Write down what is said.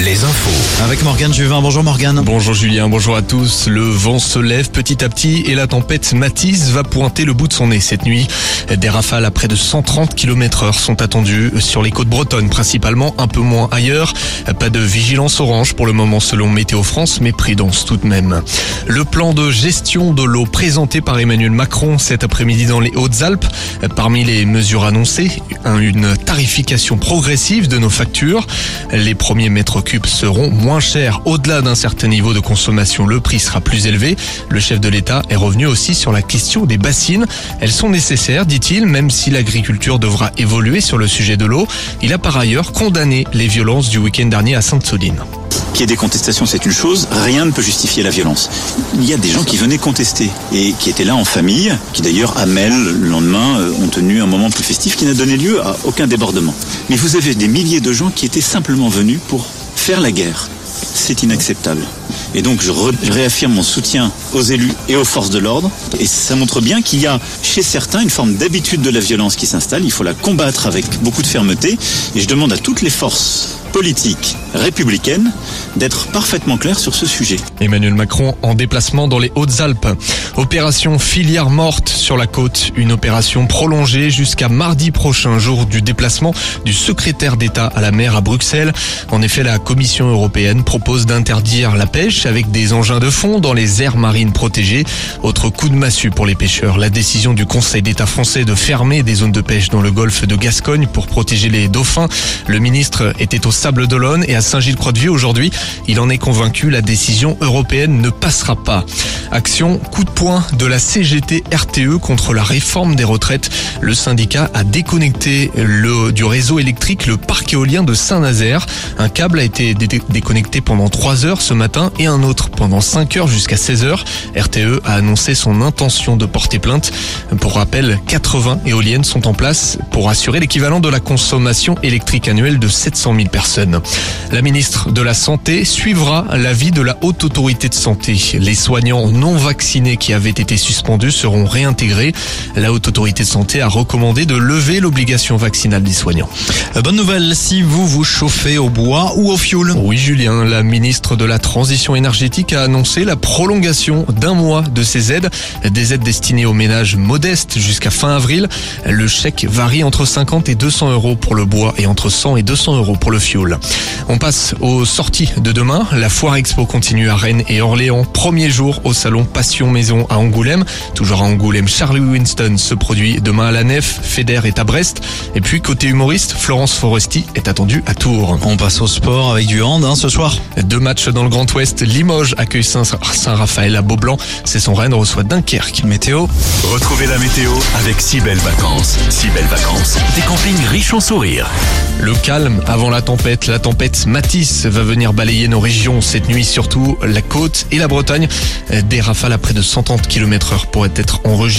les infos. Avec Morgane Juvin. Bonjour Morgane. Bonjour Julien, bonjour à tous. Le vent se lève petit à petit et la tempête Matisse va pointer le bout de son nez cette nuit. Des rafales à près de 130 km heure sont attendues sur les côtes bretonnes principalement, un peu moins ailleurs. Pas de vigilance orange pour le moment selon Météo France, mais prudence tout de même. Le plan de gestion de l'eau présenté par Emmanuel Macron cet après-midi dans les Hautes-Alpes. Parmi les mesures annoncées, une tarification progressive de nos factures. Les premiers mètres cubes seront moins chers. Au-delà d'un certain niveau de consommation, le prix sera plus élevé. Le chef de l'État est revenu aussi sur la question des bassines. Elles sont nécessaires, dit-il, même si l'agriculture devra évoluer sur le sujet de l'eau. Il a par ailleurs condamné les violences du week-end dernier à Sainte-Soline. Qu'il y ait des contestations, c'est une chose. Rien ne peut justifier la violence. Il y a des gens qui venaient contester et qui étaient là en famille, qui d'ailleurs à Mel, le lendemain, euh, ont tenu un moment plus festif qui n'a donné lieu à aucun débordement. Mais vous avez des milliers de gens qui étaient simplement venus pour faire la guerre. C'est inacceptable. Et donc je, réaffirme mon soutien aux élus et aux forces de l'ordre. Et ça montre bien qu'il y a chez certains une forme d'habitude de la violence qui s'installe. Il faut la combattre avec beaucoup de fermeté. Et je demande à toutes les forces politiques républicaines d'être parfaitement claires sur ce sujet. Emmanuel Macron en déplacement dans les Hautes-Alpes. Opération filière morte sur la côte. Une opération prolongée jusqu'à mardi prochain, jour du déplacement du secrétaire d'État à la mer à Bruxelles. En effet, la Commission européenne propose d'interdire la pêche avec des engins de fond dans les aires marines protégées. Autre coup de massue pour les pêcheurs. La décision du Conseil d'État français de fermer des zones de pêche dans le golfe de Gascogne pour protéger les dauphins. Le ministre était au Sable d'Olonne et à Saint-Gilles-Croix-de-Vie aujourd'hui. Il en est convaincu, la décision européenne ne passera pas. Action coup de poing de la CGT RTE contre la réforme des retraites. Le syndicat a déconnecté le, du réseau électrique le parc éolien de Saint-Nazaire. Un câble a été dé- déconnecté pendant 3 heures ce matin et un autre pendant 5 heures jusqu'à 16 heures. RTE a annoncé son intention de porter plainte. Pour rappel, 80 éoliennes sont en place pour assurer l'équivalent de la consommation électrique annuelle de 700 000 personnes. La ministre de la Santé suivra l'avis de la Haute Autorité de Santé. Les soignants non vaccinés qui avaient été suspendus seront réintégrés. La Haute Autorité de Santé a recommandé de lever l'obligation vaccinale des soignants. Euh, Bonne nouvelle si vous vous chauffez au bois ou au fioul. Oui Julien, la ministre de la Transition énergétique a annoncé la prolongation d'un mois de ces aides, des aides destinées aux ménages modestes jusqu'à fin avril. Le chèque varie entre 50 et 200 euros pour le bois et entre 100 et 200 euros pour le fioul. On passe aux sorties de demain. La foire expo continue à Rennes et Orléans. Premier jour au salon Passion Maison à Angoulême. Toujours à Angoulême, Charlie Winston se produit demain à la Nef. Feder est à Brest. Et puis côté humoriste, Florence Foresti est attendue à Tours. On passe au sport avec du hand hein, ce soir. Deux matchs dans le Grand Ouest. Limoges accueille Saint- Saint-Raphaël à Beaublanc. C'est son Rennes reçoit Dunkerque. Météo. Retrouvez la météo avec si belles vacances. Si belles Des campings riches en sourires. Le calme avant la tempête. La tempête Matisse va venir balayer nos régions cette nuit, surtout la côte et la Bretagne. Des rafales à près de 130 km heure pourraient être enregistrées.